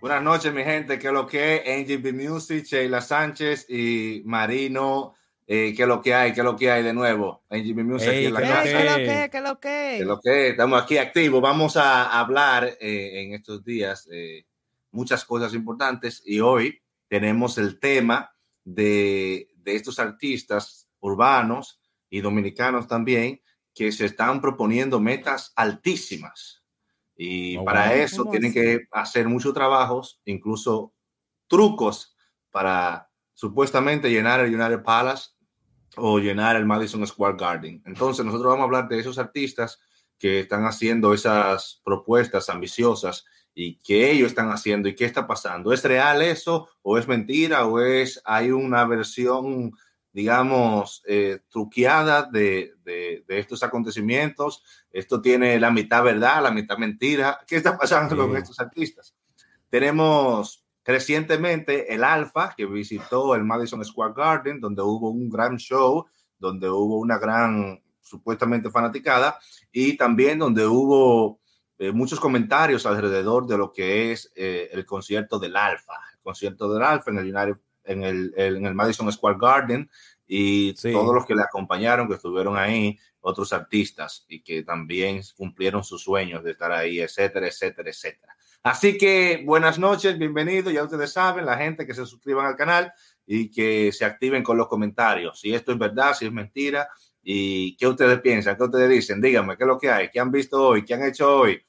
Buenas noches, mi gente. ¿Qué es lo que es? NGB Music, Sheila Sánchez y Marino. Eh, ¿Qué es lo que hay? ¿Qué es lo que hay de nuevo? NGB Music en la casa. ¿Qué es lo que? ¿Qué es lo que? ¿Qué es lo que? Estamos aquí activos. Vamos a hablar eh, en estos días eh, muchas cosas importantes y hoy tenemos el tema de, de estos artistas urbanos y dominicanos también que se están proponiendo metas altísimas. Y oh, para eso tienen que hacer muchos trabajos, incluso trucos para supuestamente llenar el United Palace o llenar el Madison Square Garden. Entonces nosotros vamos a hablar de esos artistas que están haciendo esas propuestas ambiciosas y qué ellos están haciendo y qué está pasando. ¿Es real eso o es mentira o es hay una versión digamos, eh, truqueada de, de, estos acontecimientos. Esto tiene la mitad verdad, la mitad mentira. ¿Qué está pasando con estos artistas? Tenemos recientemente el Alfa, que visitó el Madison Square Garden, donde hubo un gran show, donde hubo una gran, supuestamente fanaticada, y también donde hubo eh, muchos comentarios alrededor de lo que es eh, el concierto del Alfa, el concierto del Alfa en el United en el, en el Madison Square Garden y todos los que le acompañaron, que estuvieron ahí, otros artistas y que también cumplieron sus sueños de estar ahí, etcétera, etcétera, etcétera. Así que buenas noches, bienvenidos, ya ustedes saben, la gente que se suscriban al canal y que se activen con los comentarios, si esto es verdad, si es mentira y qué ustedes piensan, qué ustedes dicen, díganme qué es lo que hay, qué han visto hoy, qué han hecho hoy,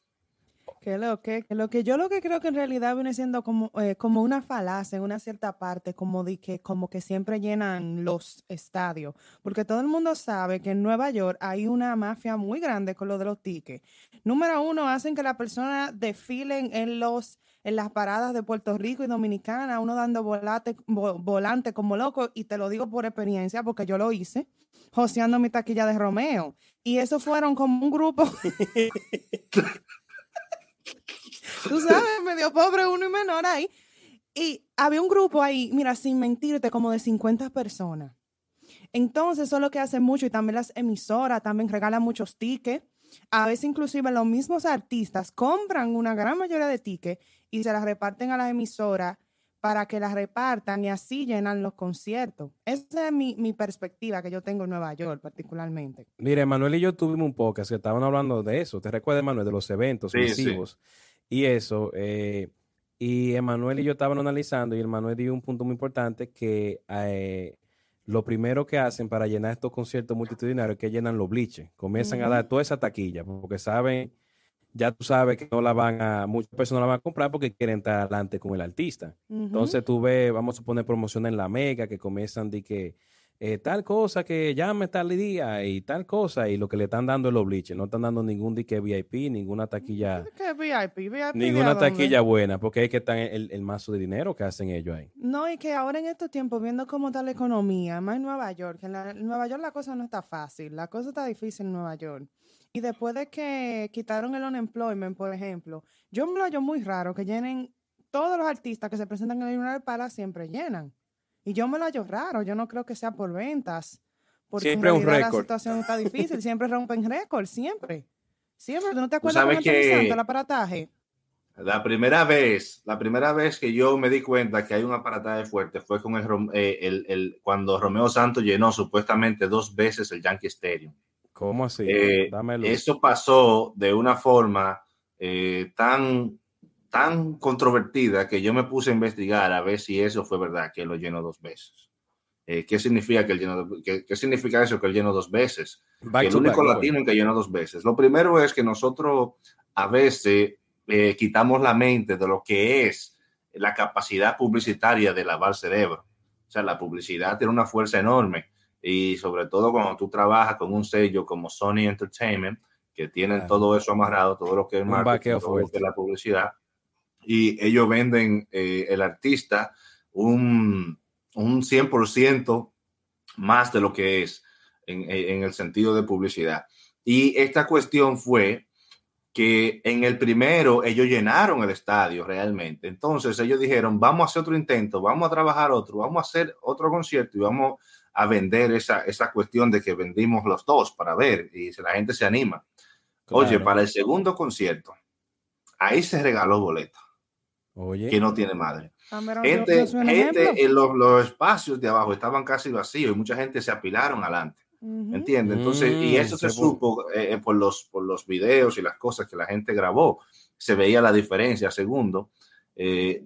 lo que, lo que yo lo que creo que en realidad viene siendo como, eh, como una falacia en una cierta parte, como de que, como que siempre llenan los estadios, porque todo el mundo sabe que en Nueva York hay una mafia muy grande con lo de los tickets. Número uno, hacen que las personas desfilen en los en las paradas de Puerto Rico y Dominicana, uno dando volante, volante como loco, y te lo digo por experiencia porque yo lo hice, joseando mi taquilla de Romeo. Y eso fueron como un grupo. tú sabes, medio pobre uno y menor ahí. Y había un grupo ahí, mira, sin mentirte, como de 50 personas. Entonces, eso es lo que hacen mucho y también las emisoras también regalan muchos tickets. A veces inclusive los mismos artistas compran una gran mayoría de tickets y se las reparten a las emisoras para que las repartan y así llenan los conciertos. Esa es mi, mi, perspectiva que yo tengo en Nueva York particularmente. Mire, Manuel y yo tuvimos un podcast que estaban hablando de eso. ¿Te recuerdas, Manuel, de los eventos masivos? Y eso, eh, y Emanuel y yo estaban analizando y Emanuel dio un punto muy importante que eh, lo primero que hacen para llenar estos conciertos multitudinarios es que llenan los bliches, comienzan a dar toda esa taquilla, porque saben, ya tú sabes que no la van a, muchas personas la van a comprar porque quieren estar adelante con el artista. Entonces tú ves, vamos a poner promoción en la mega que comienzan de que eh, tal cosa que llame tal día y tal cosa, y lo que le están dando es los bleachers, no están dando ningún dique VIP, ninguna taquilla. ¿Qué VIP? VIP ninguna taquilla buena, porque es que están el, el, mazo de dinero que hacen ellos ahí. No, y que ahora en estos tiempos, viendo cómo está la economía, más en Nueva York, en, Nueva York la cosa no está fácil, la cosa está difícil en Nueva York. Y después de que quitaron el unemployment, por ejemplo, yo me lo hallo muy raro que llenen todos los artistas que se presentan en el United Palace siempre llenan. Y yo me lo hallo raro, yo no creo que sea por ventas. Porque siempre un récord. La situación está difícil, siempre rompen récord, siempre. Siempre, ¿tú no te acuerdas de que el aparataje? La primera vez, la primera vez que yo me di cuenta que hay un aparataje fuerte fue con el, eh, el, el, cuando Romeo Santos llenó supuestamente dos veces el Yankee Stadium. ¿Cómo así? Eh, eso pasó de una forma eh, tan tan controvertida que yo me puse a investigar a ver si eso fue verdad, que lo llenó dos veces. Eh, ¿qué, significa que él llenó, qué, qué, significa eso que él llenó dos veces? que el único latino en que llenó dos veces. Lo primero es que nosotros a veces eh, quitamos la mente de lo que es la capacidad publicitaria de lavar cerebro. O sea, la publicidad tiene una fuerza enorme y sobre todo cuando tú trabajas con un sello como Sony Entertainment, que tienen todo eso amarrado, todo lo que es marketing, todo lo que es la publicidad, y ellos venden eh, el artista un, un 100% más de lo que es en, en, el sentido de publicidad. Y esta cuestión fue que en el primero ellos llenaron el estadio realmente. Entonces ellos dijeron, vamos a hacer otro intento, vamos a trabajar otro, vamos a hacer otro concierto y vamos a vender esa, esa cuestión de que vendimos los dos para ver y si la gente se anima. Oye, para el segundo concierto, ahí se regaló boleto que no tiene madre. Ah, gente, gente en los, los, espacios de abajo estaban casi vacíos y mucha gente se apilaron adelante. ¿Entiendes? Entonces, y mm, eso se supo eh, eh, por, los, por los videos y las cosas que la gente grabó. Se veía la diferencia. Segundo, eh,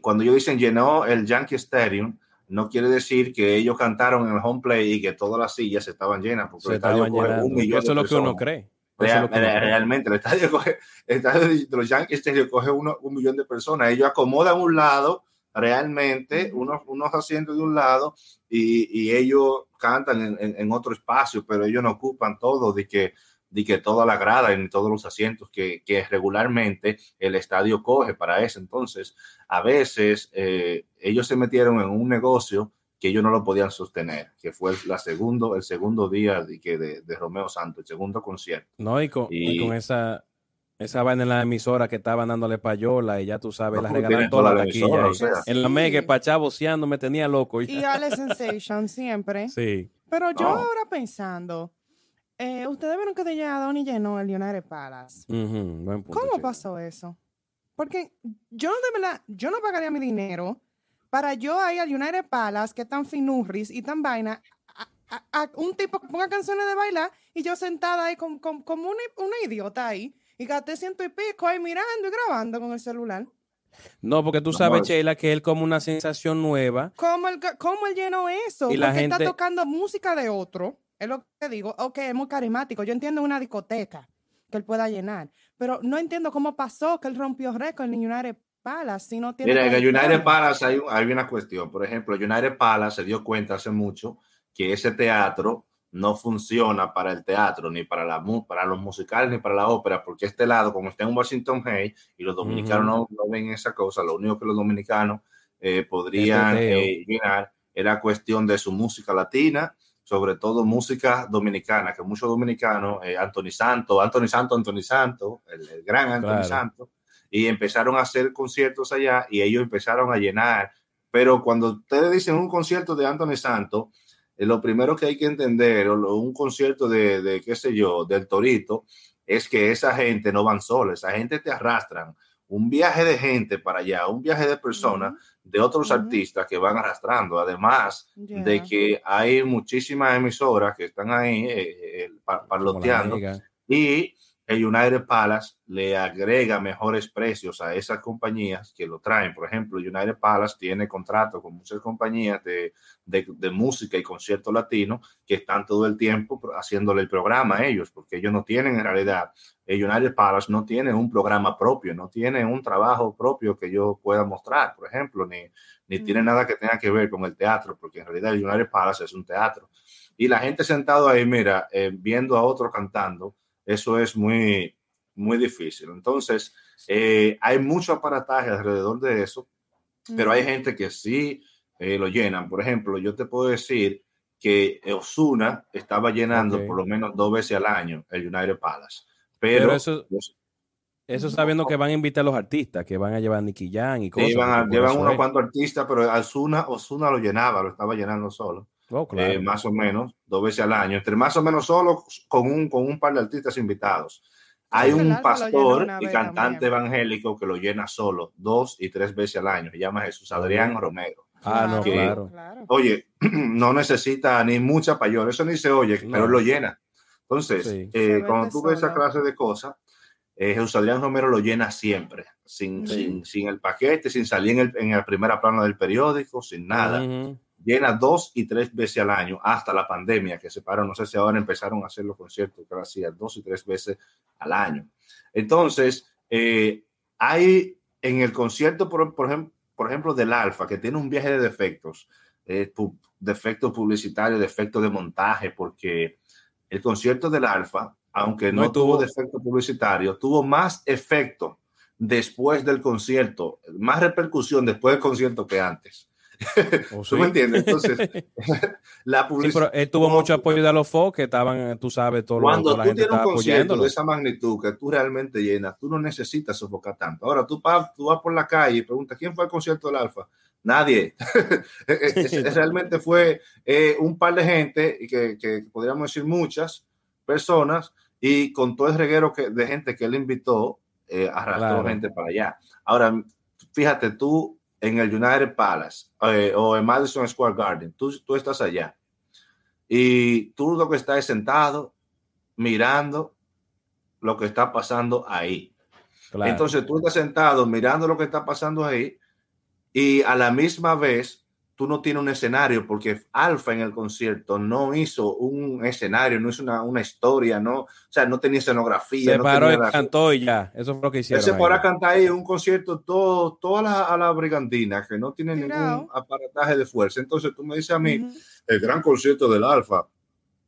cuando ellos dicen llenó el Yankee Stadium, no quiere decir que ellos cantaron en el home play y que todas las sillas estaban llenas, porque el estadio un millón Eso es lo que uno cree. Realmente, el estadio, coge, el estadio de los Yankees coge uno, un millón de personas. Ellos acomodan un lado realmente unos, unos asientos de un lado y, y ellos cantan en, en, otro espacio, pero ellos no ocupan todo de que, de que toda la grada en todos los asientos que, que regularmente el estadio coge para eso. Entonces, a veces eh, ellos se metieron en un negocio que ellos no lo podían sostener, que fue la segundo, el segundo día de, de, de Romeo Santos, el segundo concierto. No, y con, y con esa, esa vaina en la emisora que estaban dándole payola y ya tú sabes, la regalan toda la taquilla. En la mega, Pachá boceando me tenía loco. Y Ale Sensation siempre. Sí. Pero yo ahora pensando, eh, ustedes vieron que de Donny llenó el United Palace. ¿Cómo pasó eso? Porque yo de verdad, yo no pagaría mi dinero para yo ir al United Palace, que es tan finurris y tan vaina, a, un tipo que ponga canciones de bailar y yo sentada ahí como, como, una idiota ahí y gasté ciento y pico ahí mirando y grabando con el celular. No, porque tú sabes, Sheila, que él como una sensación nueva. ¿Cómo él, cómo él llenó eso? Y la porque gente... está tocando música de otro. Es lo que digo. Ok, es muy carismático. Yo entiendo una discoteca que él pueda llenar. Pero no entiendo cómo pasó que él rompió récord en United Palace. Si no tiene Mira, en United Palace hay, hay una cuestión. Por ejemplo, United Palace se dio cuenta hace mucho que ese teatro no funciona para el teatro, ni para, la, para los musicales, ni para la ópera, porque este lado, como está en Washington Hay, y los dominicanos no, ven esa cosa, lo único que los dominicanos eh, podrían eh, llenar era cuestión de su música latina, sobre todo música dominicana, que muchos dominicanos, eh, Anthony Santo, Anthony Santo, Anthony Santo, el, gran Anthony Santo, y empezaron a hacer conciertos allá y ellos empezaron a llenar. Pero cuando ustedes dicen un concierto de Anthony Santo, eh, lo primero que hay que entender, o un concierto de, de, qué sé yo, del Torito, es que esa gente no van sola, esa gente te arrastran. Un viaje de gente para allá, un viaje de personas, de otros artistas que van arrastrando, además de que hay muchísimas emisoras que están ahí eh, eh parloteando y el United Palace le agrega mejores precios a esas compañías que lo traen. Por ejemplo, United Palace tiene contrato con muchas compañías de, de, música y concierto latino que están todo el tiempo haciéndole el programa a ellos, porque ellos no tienen en realidad, el United Palace no tiene un programa propio, no tiene un trabajo propio que yo pueda mostrar, por ejemplo, ni, ni tiene nada que tenga que ver con el teatro, porque en realidad el United Palace es un teatro. Y la gente sentado ahí, mira, eh, viendo a otro cantando, eso es muy, muy difícil. Entonces, eh, hay mucho aparataje alrededor de eso, pero hay gente que sí eh, lo llenan. Por ejemplo, yo te puedo decir que Osuna estaba llenando por lo menos dos veces al año el United Palace. Pero, eso, eso sabiendo que van a invitar a los artistas, que van a llevar a Nicky Jan y cosas. llevan unos cuantos artistas, pero Osuna, Osuna lo llenaba, lo estaba llenando solo. Oh, eh, más o menos, dos veces al año, entre más o menos solo con un, con un par de artistas invitados. Hay un pastor y cantante evangélico que lo llena solo dos y tres veces al año, se llama Jesús Adrián Romero. Ah, no, claro. Oye, no necesita ni mucha payola, eso ni se oye, pero lo llena. Entonces, eh, cuando tú ves esa clase de cosas, eh, Jesús Adrián Romero lo llena siempre, sin, sin, sin, el paquete, sin salir en, el, en la primera plana del periódico, sin nada llena dos y tres veces al año hasta la pandemia que se paró. No sé si ahora empezaron a hacer los conciertos que hacía dos y tres veces al año. Entonces, eh, hay en el concierto, por, por, ejemplo, por ejemplo, del Alfa, que tiene un viaje de defectos, eh, defectos publicitarios, defectos de montaje, porque el concierto del Alfa, aunque no, tuvo, tuvo defecto publicitario, tuvo más efecto después del concierto, más repercusión después del concierto que antes. Oh, ¿Tú me entiendes? Entonces, la publicidad. Sí, pero él tuvo mucho apoyo de los FO que estaban, tú sabes, todo Cuando la tú tienes un concierto de esa magnitud que tú realmente llenas, tú no necesitas sofocar tanto. Ahora tú, tú vas por la calle y preguntas quién fue el concierto del Alfa. Nadie. realmente fue eh, un par de gente, que, que podríamos decir muchas personas, y con todo el reguero que, de gente que él invitó, eh, arrastró gente para allá. Ahora, fíjate, tú en el United Palace eh, o en Madison Square Garden, tú, tú estás allá. Y tú lo que estás sentado mirando lo que está pasando ahí. Entonces tú estás sentado mirando lo que está pasando ahí y a la misma vez tú no tienes un escenario porque Alfa en el concierto no hizo un escenario, no hizo una, historia, no, o sea, no tenía escenografía. Se paró y cantó y ya, eso fue lo que hicieron. se paró a cantar ahí un concierto todo, toda la, a la brigantina que no tiene ningún aparataje de fuerza. Entonces tú me dices a mí, el gran concierto del Alfa,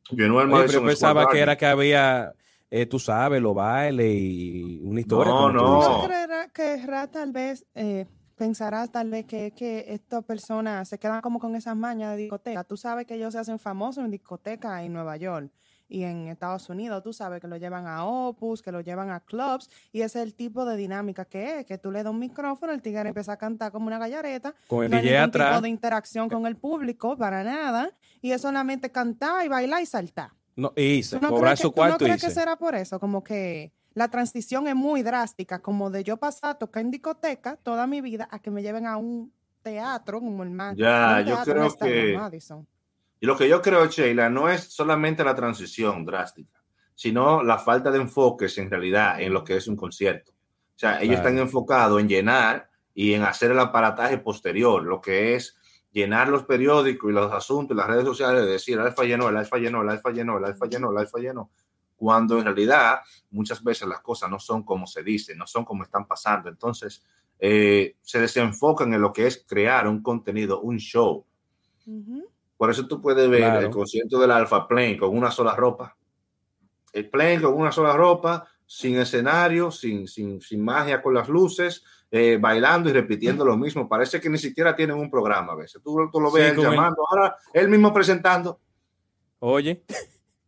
no el Oye, pero pensaba que era que había eh, tú sabes, los bailes y una historia. No, no. que tal vez eh, pensarás tal vez que, que estas personas se quedan como con esas mañas de discoteca. Tú sabes que ellos se hacen famosos en discoteca en Nueva York y en Estados Unidos. Tú sabes que lo llevan a Opus, que lo llevan a clubs y ese es el tipo de dinámica que es, que tú le das un micrófono, el tigre empieza a cantar como una gallareta. Con el no hay atrás. tipo de interacción con el público para nada y es solamente cantar y bailar y saltar. No, y se no cobrar su cuarto. ¿tú no crees que será por eso? Como que la transición es muy drástica, como de yo pasar a tocar en discoteca toda mi vida a que me lleven a un teatro como el más. Ya, yo creo que. Y lo que yo creo, Sheila, no es solamente la transición drástica, sino la falta de enfoques en realidad en lo que es un concierto. O sea, ellos están enfocados en llenar y en hacer el aparataje posterior, lo que es llenar los periódicos y los asuntos y las redes sociales de decir, alfa llenó, el alfa llenó, el alfa llenó, el alfa llenó, el alfa llenó, cuando en realidad muchas veces las cosas no son como se dice, no son como están pasando. Entonces, eh, se desenfocan en lo que es crear un contenido, un show. Por eso tú puedes ver el concierto del Alfa Plane con una sola ropa. El Plane con una sola ropa, sin escenario, sin, sin, sin magia con las luces, eh, bailando y repitiendo lo mismo. Parece que ni siquiera tienen un programa a veces. Tú, lo ves llamando, ahora él mismo presentando. Oye.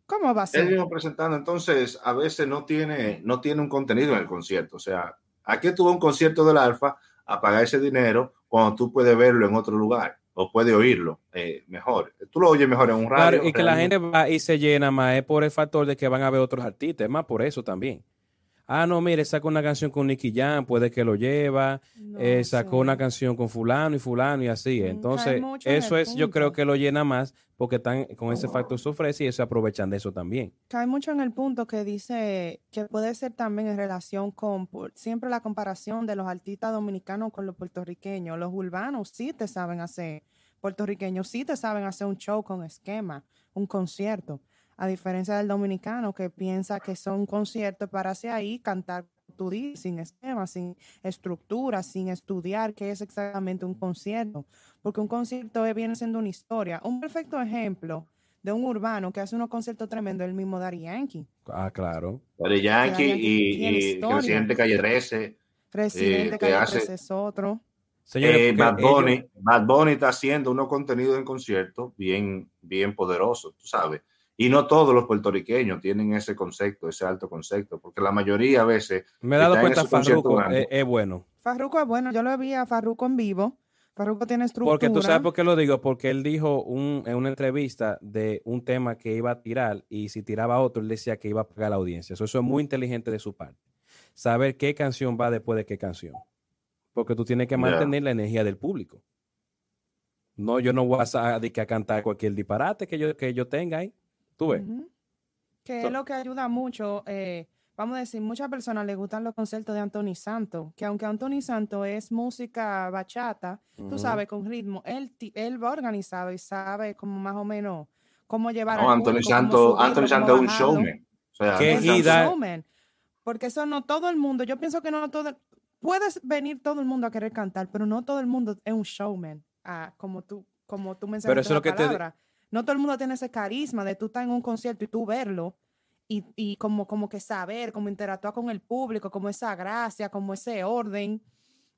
¿Cómo va a ser? Él mismo presentando. Entonces, a veces no tiene, no tiene un contenido en el concierto. O sea, aquí tuvo un concierto del Alfa a pagar ese dinero cuando tú puedes verlo en otro lugar o puedes oírlo eh, mejor. Tú lo oyes mejor en un radio. Claro, y que la gente va y se llena más es por el factor de que van a ver otros artistas, es más por eso también ah, no, mire, sacó una canción con Nicky Jam, puede que lo lleva, eh, sacó una canción con fulano y fulano y así. Entonces, eso es, yo creo que lo llena más porque están con ese factor se ofrece y eso aprovechan de eso también. Cae mucho en el punto que dice que puede ser también en relación con siempre la comparación de los artistas dominicanos con los puertorriqueños. Los urbanos sí te saben hacer, puertorriqueños sí te saben hacer un show con esquema, un concierto a diferencia del dominicano que piensa que son conciertos para hacia ahí cantar tu sin esquema, sin estructura, sin estudiar qué es exactamente un concierto, porque un concierto viene siendo una historia. Un perfecto ejemplo de un urbano que hace unos conciertos tremendos, el mismo Daddy Yankee. Ah, claro. Daddy Yankee, y, Residente Calle 13. Residente eh, Calle 13 es otro. Eh, Bad, Bunny, Bad Bunny está haciendo unos contenidos en concierto bien, bien poderosos, tú sabes. Y no todos los puertorriqueños tienen ese concepto, ese alto concepto, porque la mayoría a veces... Me he dado cuenta, Farruko es, bueno. Farruko es bueno, yo lo vi a Farruko en vivo. Farruko tiene estructura. Porque tú sabes por qué lo digo, porque él dijo en una entrevista de un tema que iba a tirar y si tiraba otro, él decía que iba a pagar la audiencia. Eso, es muy inteligente de su parte. Saber qué canción va después de qué canción. Porque tú tienes que mantener la energía del público. No, yo no voy a, a, cantar cualquier disparate que yo, que yo tenga ahí. Tú ves. Que es lo que ayuda mucho. Eh, vamos a decir, muchas personas les gustan los conciertos de Anthony Santo, que aunque Anthony Santo es música bachata, tú sabes, con ritmo, él, él va organizado y sabe como más o menos cómo llevar no, Anthony Santo, Anthony Santo es un showman. O sea, es un showman. Porque eso no todo el mundo, yo pienso que no todo, puedes venir todo el mundo a querer cantar, pero no todo el mundo es un showman, ah, como tú, como tú mencionaste pero eso es lo que Te, no todo el mundo tiene ese carisma de tú estar en un concierto y tú verlo y, y como, como que saber, cómo interactuar con el público, como esa gracia, como ese orden.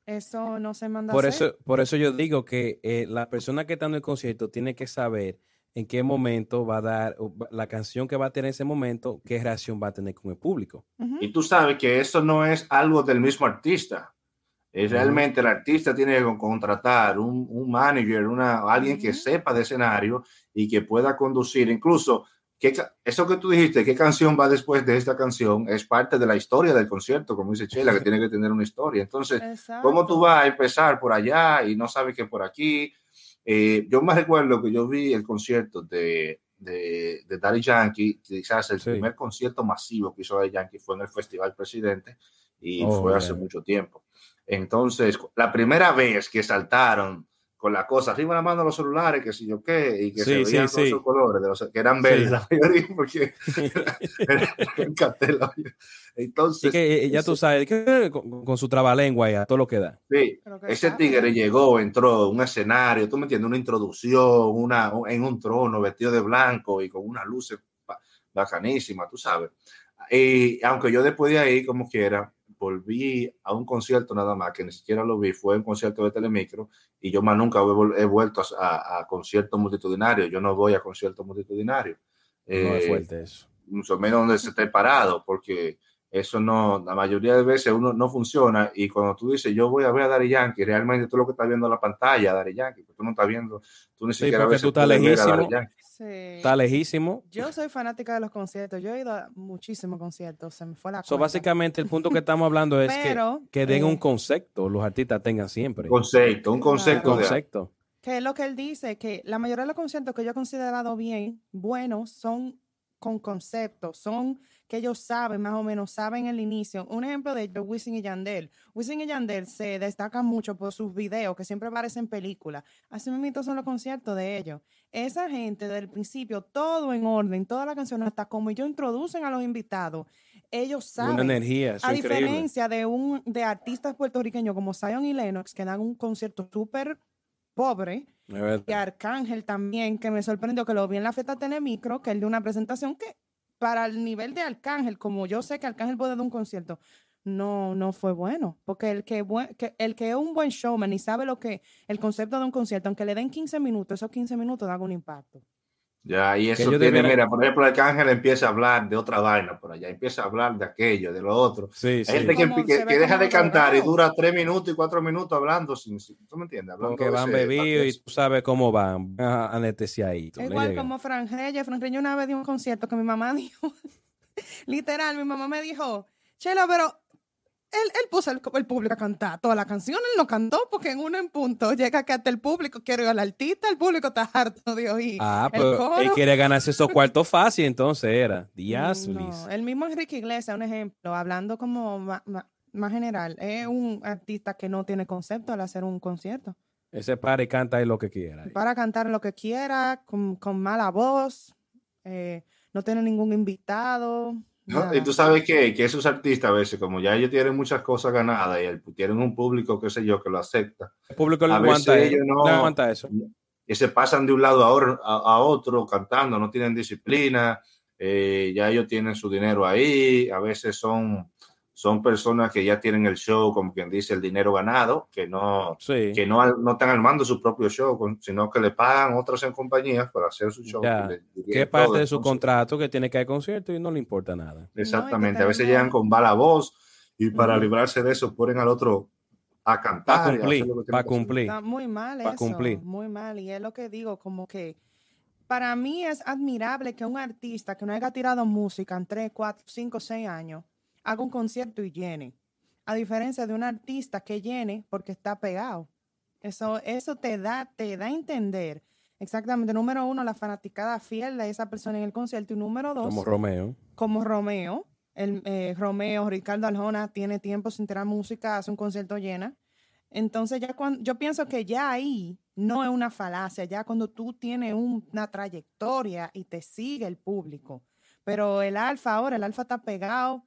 Eso no se manda por a Eso, por eso yo digo que eh, la persona que está en el concierto tiene que saber en qué momento va a dar la canción que va a tener en ese momento, qué reacción va a tener con el público. Y tú sabes que eso no es algo del mismo artista. Es realmente el artista tiene que contratar un, un manager, una, alguien que sepa de escenario y que pueda conducir. Incluso, eso que tú dijiste, qué canción va después de esta canción, es parte de la historia del concierto, como dice Chela, que tiene que tener una historia. Entonces, ¿cómo tú vas a empezar por allá y no sabes que por aquí? Eh, yo me recuerdo que yo vi el concierto de, de, de Daddy Yankee, quizás el primer concierto masivo que hizo Daddy Yankee fue en el Festival Presidente y oh, fue hace mucho tiempo. Entonces, la primera vez que saltaron con la cosa arriba la mano de los celulares, que si yo qué, y que se veían todos esos colores, de los, que eran verdes, porque Entonces, que ya tú sabes, con, su trabalengua y a todo lo que da. Sí, ese tigre llegó, entró un escenario, tú me entiendes, una introducción, una, en un trono vestido de blanco y con unas luces bacanísimas, tú sabes. Y aunque yo después de ahí, como quiera, volví a un concierto nada más, que ni siquiera lo vi, fue un concierto de Telemicro, y yo más nunca he, vuelto a, conciertos multitudinarios. Yo no voy a conciertos multitudinarios. No es eh, fuerte eso. Mucho menos donde se esté parado, porque eso no, la mayoría de veces uno no funciona. Y cuando tú dices, yo voy a ver a Dari Yankee, realmente tú lo que estás viendo en la pantalla, Dari Yankee, tú no estás viendo, tú ni siquiera ves. Tú estás lejísimo. Está lejísimo. Yo soy fanática de los conciertos. Yo he ido a muchísimos conciertos. Se me fue la so, Básicamente, el punto que estamos hablando es que, que den un eh, concepto, los artistas tengan siempre. Concepto, un concepto. concepto. Que es lo que él dice, que la mayoría de los conciertos que yo he considerado bien, buenos, son con conceptos, son que ellos saben, más o menos, saben el inicio. Un ejemplo de ellos, Wisin y Yandel. Wisin y Yandel se destacan mucho por sus videos, que siempre aparecen películas. Así mismo son los conciertos de ellos. Esa gente, desde el principio, todo en orden, toda la canción, hasta como ellos introducen a los invitados, ellos saben. Una energía, A diferencia de, un, de artistas puertorriqueños como Zion y Lennox, que dan un concierto súper pobre, y Arcángel también, que me sorprendió que lo vi en la fiesta Telemicro, que él de una presentación que para el nivel de Arcángel, como yo sé que Arcángel puede dar un concierto, no, no fue bueno. Porque el que, el que es un buen showman y sabe lo que el concepto de un concierto, aunque le den 15 minutos, esos 15 minutos dan un impacto. Ya, y eso tiene, mira, por ejemplo, Arcángel empieza a hablar de otra vaina por allá, empieza a hablar de aquello, de lo otro. Sí, Hay gente que, deja de cantar y dura tres minutos y cuatro minutos hablando, sin, ¿tú me entiendes? Hablando que van bebidos y tú sabes cómo van, ahí. Igual como Fran Reyes, Fran Reyes una vez dio un concierto que mi mamá dijo, literal, mi mamá me dijo, Chela, pero él, él puso el, público a cantar toda la canción, él no cantó porque en uno en punto llega que hasta el público quiere ir al artista, el público está harto de oír. Ah, pero él quiere ganarse esos cuartos fácil, entonces era. Díaz, no, El mismo Enrique Iglesias, un ejemplo, hablando como más, general, es un artista que no tiene concepto al hacer un concierto. Ese para y canta lo que quiera. Para cantar lo que quiera, con, mala voz, eh, no tiene ningún invitado. Y tú sabes que, que, esos artistas a veces, como ya ellos tienen muchas cosas ganadas y tienen un público, qué sé yo, que lo acepta. El público le aguanta, ellos no, aguanta eso. Y se pasan de un lado a, a, otro cantando, no tienen disciplina, eh, ya ellos tienen su dinero ahí, a veces son son personas que ya tienen el show, como quien dice, el dinero ganado, que no, que no, no están armando su propio show, sino que le pagan otras en compañías para hacer su show. ¿Qué parte de su contrato que tiene que haber concierto y no le importa nada. Exactamente, a veces llegan con bala voz y para librarse de eso ponen al otro a cantar. Para cumplir, para cumplir. Está muy mal eso, cumplir. muy mal. Y es lo que digo, como que para mí es admirable que un artista que no haya tirado música en 3, 4, 5, 6 años haga un concierto y llene. A diferencia de un artista que llene porque está pegado. Eso, eso te da, te da a entender. Exactamente. Número uno, la fanaticada fiel de esa persona en el concierto. Y número dos. Como Romeo. Como Romeo. El, eh, Romeo, Ricardo Aljona tiene tiempo sin tirar música, hace un concierto llena. Entonces, ya cuando, yo pienso que ya ahí no es una falacia, ya cuando tú tienes una trayectoria y te sigue el público. Pero el alfa ahora, el alfa está pegado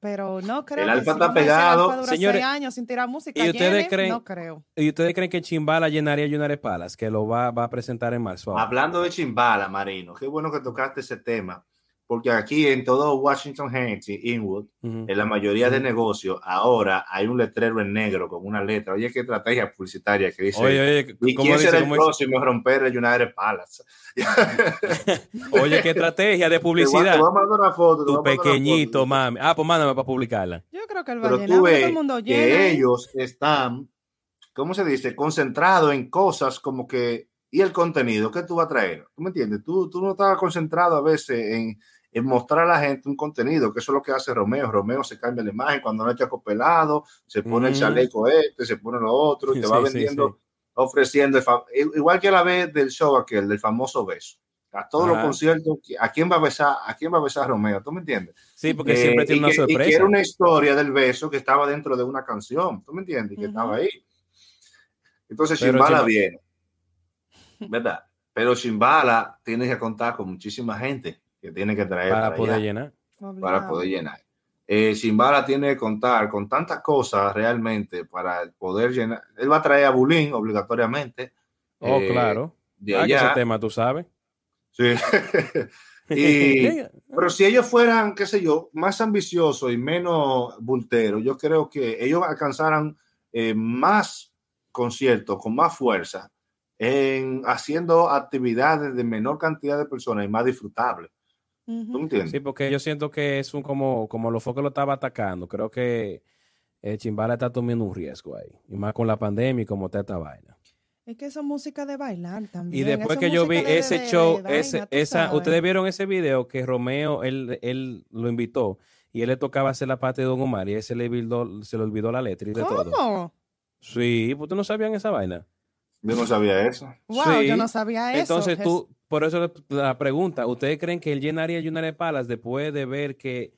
pero no creo el alfa está pegado. Señores, años sin tirar música. ¿Y ustedes creen, no creo. ¿Y ustedes creen que Chimbala llenaría Yunares Palas, que lo va, va, a presentar en marzo? Hablando de Chimbala, Marino, qué bueno que tocaste ese tema porque aquí en todo Washington Heights y Inwood, en la mayoría de negocios, ahora hay un letrero en negro con una letra. Oye, qué estrategia publicitaria que dice. Oye, oye, ¿Y quién será el próximo a romper el United Palace? oye, qué estrategia de publicidad. Te voy a mandar una foto. Tu pequeñito, mami. Ah, pues mándame para publicarla. Yo creo que el Pero tú ves el mundo que ellos están, ¿cómo se dice? Concentrados en cosas como que ¿Y el contenido que tú vas a traer? ¿Tú me entiendes? Tú, tú no estabas concentrado a veces en, en, mostrar a la gente un contenido, que eso es lo que hace Romeo. Romeo se cambia la imagen cuando no está copelado, se pone el chaleco este, se pone lo otro, y te va vendiendo, sí, sí. ofreciendo, igual que a la vez del show aquel, del famoso beso. A todos los conciertos, ¿a quién va a besar? ¿A quién va a besar Romeo? ¿Tú me entiendes? Sí, porque siempre eh, tiene una que, sorpresa. Y que era una historia del beso que estaba dentro de una canción, ¿tú me entiendes? Y que uh -huh. estaba ahí. Entonces, Chimbala viene, ¿verdad? Pero Chimbala tiene que contar con muchísima gente que tiene que traer para, para poder allá, llenar. Para poder llenar. Eh, tiene que contar con tantas cosas realmente para poder llenar. Él va a traer a Bulín obligatoriamente. Oh, eh, claro. De ah, allá. ese tema, tú sabes. Sí. y, pero si ellos fueran, qué sé yo, más ambiciosos y menos bulteros, yo creo que ellos alcanzaran eh, más conciertos con más fuerza en haciendo actividades de menor cantidad de personas y más disfrutables. ¿Tú entiendes? Sí, porque yo siento que es un como, como lo fue que lo estaba atacando. Creo que eh, Chimbala está tomando un riesgo ahí. Y más con la pandemia y como está esta vaina. Es que eso es música de bailar también. Y después eso que yo vi de, ese de, show, de ese, vaina, esa, sabes. ustedes vieron ese video que Romeo, él, él lo invitó y él le tocaba hacer la parte de Don Omar y ese le olvidó, se le olvidó la letra y de ¿Cómo? todo. Sí, pues no sabían esa vaina. Yo no sabía eso. Wow, Sí. yo no sabía eso. Entonces Es- tú, por eso la pregunta, ¿ustedes creen que él llenaría United Palace después de ver que,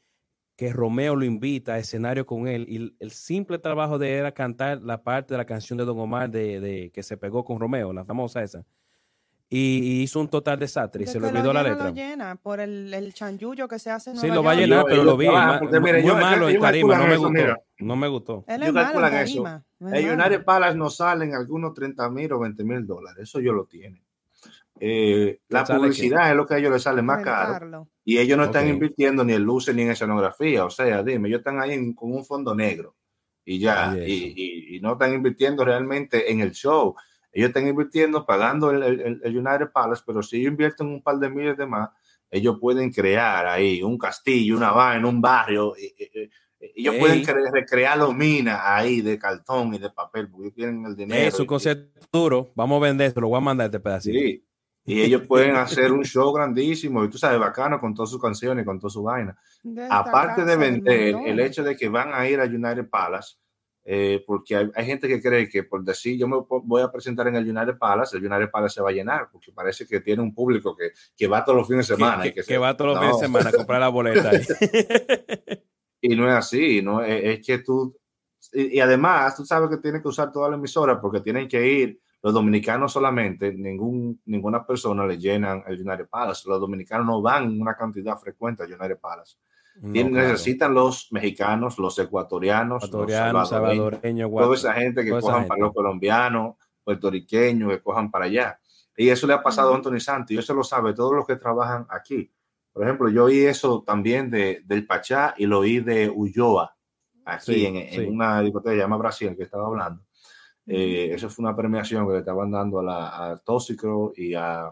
que Romeo lo invita a escenario con él y el, simple trabajo de era cantar la parte de la canción de Don Omar de, de que se pegó con Romeo, la famosa esa? Y, hizo un total desastre y se le olvidó la letra. Lo llena por el, el chanchullo que se hace en Sí, Nueva lo va a llenar, Yo- pero yo lo vi. porque muy yo- malo en ellos tarima, no me eso, gustó. mira. No me gustó. Él Ellos malo en eso. United Palace nos salen algunos 30 mil o 20 mil dólares. Eso yo lo tienen. Eh, la ¿Sale publicidad es lo que a ellos les sale más caro. Y ellos no están Ok. invirtiendo ni en luces ni en escenografía. O sea, dime, ellos están ahí en- con un fondo negro y ya. Y, y- y no están invirtiendo realmente en el show. Ellos están invirtiendo, pagando el, el- el United Palace, pero si ellos invierten un par de miles de más, ellos pueden crear ahí un castillo, una vaina, un barrio. y- y- y- ellos Ey. pueden cre- recrear los minas ahí de cartón y de papel, porque ellos tienen el dinero. Es un concepto duro. Vamos a vender esto, lo voy a mandar este pedacito. Sí. Y ellos pueden hacer un show grandísimo, y tú sabes, bacano con todas sus canciones, con toda su vaina. De Aparte de vender, el hecho de que van a ir a United Palace, eh, porque hay, hay gente que cree que por decir yo me voy a presentar en el United Palace, el United Palace se va a llenar, porque parece que tiene un público que, que va todos los fines de semana. que, y que- que se- va todos los No. fines de semana a comprar la boleta. Y no es así, ¿no? Es, es que tú, y, y además tú sabes que tienes que usar toda la emisora porque tienen que ir los dominicanos solamente, ningún, ninguna persona le llenan el United Palace. Los dominicanos no van en una cantidad frecuente al United Palace. No, Tienen- claro. Necesitan los mexicanos, los ecuatorianos, Ecuatoriano, los salvadoreños, salvadoreño, toda esa gente que cojan gente. para los colombianos, puertorriqueños, que cojan para allá. Y eso le ha pasado a. Anthony Santos, y eso lo sabe todos los que trabajan aquí. Por ejemplo, yo oí eso también de, del Pachá y lo oí de Ulloa, aquí Sí, en, en sí. una discoteca que llama Brasil, que estaba hablando. Eh, eso fue una premiación que le estaban dando a, la, a Tóxico y a,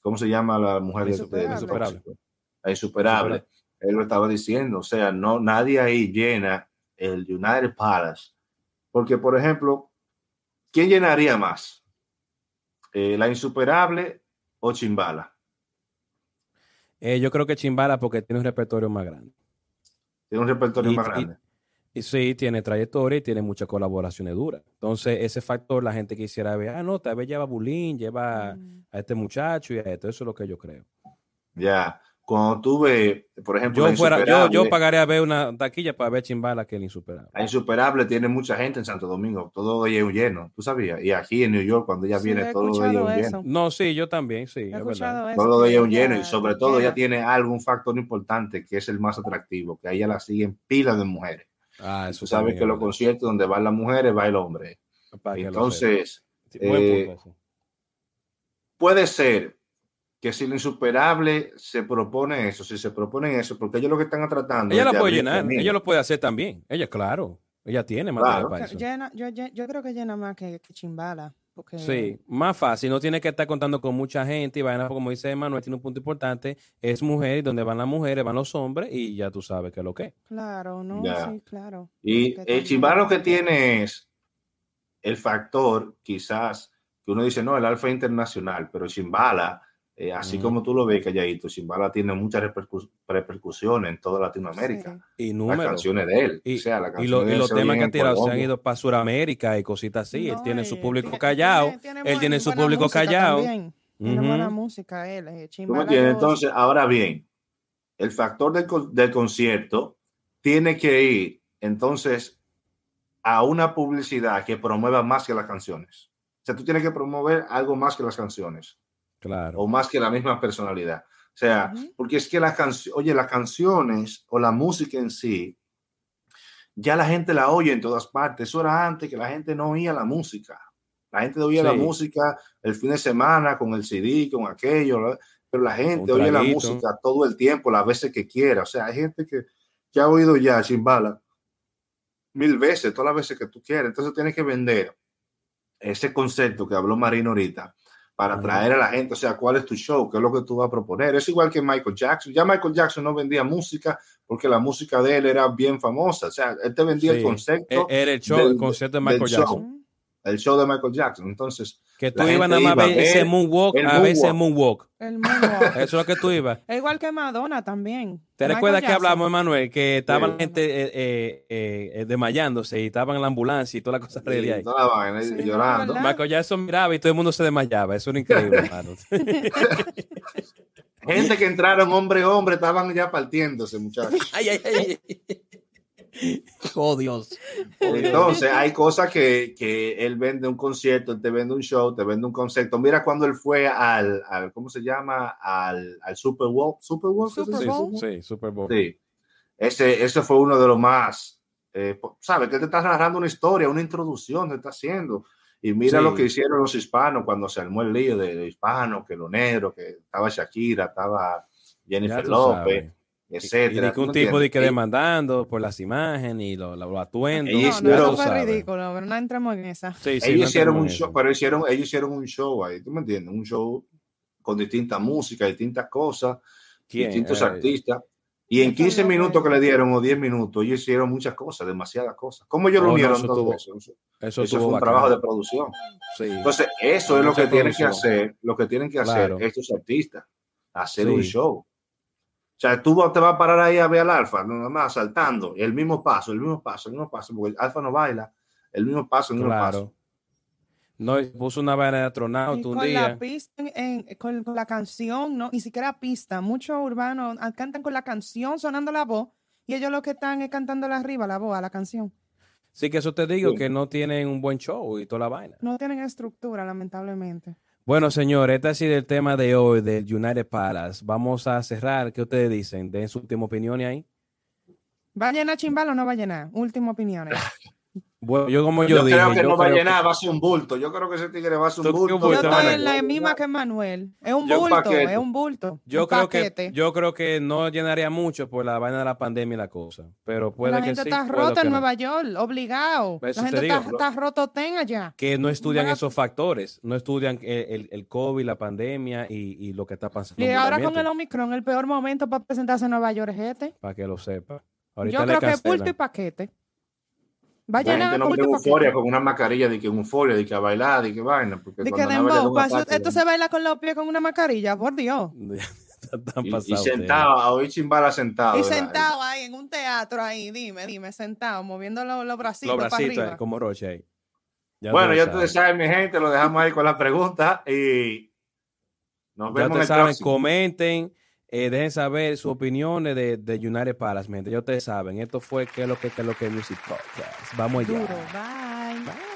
¿cómo se llama la mujer de, de, de Insuperable. Tóxico? A Insuperable. Él lo estaba diciendo, o sea, no, nadie ahí llena el United Palace. Porque, por ejemplo, ¿quién llenaría más? Eh, ¿La Insuperable o Chimbala? Eh, yo creo que Chimbala porque tiene un repertorio más grande. Tiene un repertorio Y- más y- grande. Y sí, tiene trayectoria y tiene muchas colaboraciones duras. Entonces, ese factor, la gente quisiera ver, ah, no, tal vez lleva a Bulín, lleva Mm. a este muchacho y a esto. Eso es lo que yo creo. Ya, cuando tuve, por ejemplo, Yo fuera, yo, Insuperable, yo pagaría a ver una taquilla para ver Chimbala que el insuperable. la Insuperable tiene mucha gente en Santo Domingo, todo ella es lleno, tú sabías. Y aquí en New York, cuando ella Sí, viene, todo es lleno. No, sí, yo también, sí, He es verdad. escuchado eso. Todo es lleno y sobre todo ella tiene algo, un factor importante que es el más atractivo, que a ella la siguen pilas de mujeres. Ah, eso Tú sabes que los verdad. conciertos donde van las mujeres, va el hombre. Para Entonces, eh, puede ser que si lo insuperable se propone eso, si se proponen eso, porque ellos lo que están tratando. Ella de puede llenar, ella lo puede hacer también. Ella, claro, ella tiene material Claro. para eso. Llena, yo, creo que llena más que, que Chimbala. Porque Sí, más fácil, no tiene que estar contando con mucha gente y vaina, como dice Manuel, tiene un punto importante, es mujer y donde van las mujeres van los hombres y ya tú sabes que es lo que es. Claro, no, Ya. sí, claro. Y Porque el también- chimbal lo que tiene es el factor, quizás, que uno dice, no, el Alfa es internacional, pero Chimbala, eh, así como tú lo ves, Calladito, Chimbala tiene muchas repercusiones en toda Latinoamérica. Y Las canciones de él. Y, o sea, la y, lo, y los temas que han tirado se han ido para Sudamérica y cositas así. él tiene su público callado. él tiene su público callado. Tiene buena música él. Eh, Entonces, ahora bien, el factor del, del concierto tiene que ir, entonces, a una publicidad que promueva más que las canciones. O sea, tú tienes que promover algo más que las canciones. Claro. O más que la misma personalidad. O sea, porque es que las canciones, oye, las canciones o la música en sí, ya la gente la oye en todas partes. Eso era antes que la gente no oía la música. La gente oía la música el fin de semana con el CD, con aquello, pero la gente oye la música todo el tiempo, las veces que quiera. O sea, hay gente que, que ha oído ya sin bala mil veces, todas las veces que tú quieras. Entonces tienes que vender ese concepto que habló Marino ahorita para atraer a la gente, o sea, cuál es tu show, qué es lo que tú vas a proponer. Es igual que Michael Jackson. Ya Michael Jackson no vendía música porque la música de él era bien famosa. O sea, él te vendía el concepto. E-, era el show, el concepto de Michael Jackson el show de Michael Jackson. Entonces, que tú ibas nada más a ver ese moonwalk, a ver ese moonwalk. El moonwalk. Eso es lo que tú ibas. Igual que Madonna también. ¿Te recuerdas que hablamos, Emanuel, que estaban gente eh, eh, eh, desmayándose y estaban en la ambulancia y toda la cosa sí, ahí? Toda la vaina, sí, llorando. Michael Jackson miraba y todo el mundo se desmayaba. Eso era increíble, hermano. gente que entraron hombre hombre estaban ya partiéndose, muchachos. ay, ay, ay. Oh, Dios. Entonces, hay cosas que, que, él vende un concierto, él te vende un show, te vende un concepto. Mira cuando él fue al, al ¿cómo se llama? Al, al Super Bowl. ¿Super Bowl? Super Bowl. Sí, Super Bowl. Sí. Ese, ese fue uno de los más, eh, ¿sabes? Que te está narrando una historia, una introducción, te está haciendo. Y mira sí. lo que hicieron los hispanos cuando se armó el lío de, de hispanos, que los negros, que estaba Shakira, estaba Jennifer López. Sabes etcétera. Y, que un tipo de que demandando por las imágenes y los lo atuendos. No, no, eso fue ridículo, pero no entramos en esa. Sí, sí, ellos no hicieron un show, pero hicieron, ellos hicieron un show ahí, ¿tú me entiendes? Un show con distinta música, distintas cosas, ¿Quién? distintos eh, artistas. Y en 15 minutos que le dieron o 10 minutos, ellos hicieron muchas cosas, demasiadas cosas. ¿Cómo ellos lo vieron todo eso? Eso, eso fue un trabajo de producción. Sí. Entonces, eso es lo que tienen que hacer, lo que tienen que hacer estos artistas, hacer un show. O sea, tú te vas a parar ahí a ver al alfa, nada más saltando, el mismo paso, el mismo paso, el mismo paso, porque el alfa no baila, el mismo paso, el mismo claro. paso. No, puso una vaina de astronauta un con día. La pista en, con, con, la canción, no, ni siquiera pista. Muchos urbanos cantan con la canción sonando la voz y ellos lo que están es cantando arriba la voz a la canción. Sí, que eso te digo, sí. que no tienen un buen show y toda la vaina. No tienen estructura, lamentablemente. Bueno, señor, este ha sido el tema de hoy del United Palace. Vamos a cerrar. ¿Qué ustedes dicen? Den su última opinión ahí. ¿Va a llenar Chimbal o no va a llenar? Última opinión. Bueno, yo como yo, yo dije, creo que yo no va a llenar, que... va a ser un bulto. Yo creo que ese tigre va a ser un bulto. Yo estoy en la misma que Manuel. Es un Yo bulto, es un bulto. Yo un creo paquete. que yo creo que no llenaría mucho por la vaina de la pandemia y la cosa, pero puede la que gente sí. está rota en no. Nueva York, obligado. Eso la te gente está, digo. está roto ten allá. Que no estudian esos factores, no estudian el, el, el COVID, la pandemia y, y lo que está pasando. Y ahora con el Omicron, el peor momento para presentarse en Nueva York es este. para que lo sepa. Ahorita Yo creo que es bulto y paquete. Va a no euforia con una mascarilla de que euforia, de que a bailar, de que vaina. Porque De que dembow, esto se baila con los pies con una mascarilla, por Dios. Y, y sentado, a oír chimbala sentado. Y ¿verdad? sentado ahí en un teatro ahí, dime, dime, sentado, moviendo los, los bracitos Los para bracitos arriba. eh, como Roche ahí. Ya Bueno, ya ustedes saben, mi gente, lo dejamos ahí con la pregunta y nos Ya vemos el saben, próximo. comenten, eh, dejen saber sus opiniones de, de United Palace, gente. Ya ustedes saben, esto fue qué es lo que, qué es lo que Music Podcast. Vamos allá. Duro, bye. Bye.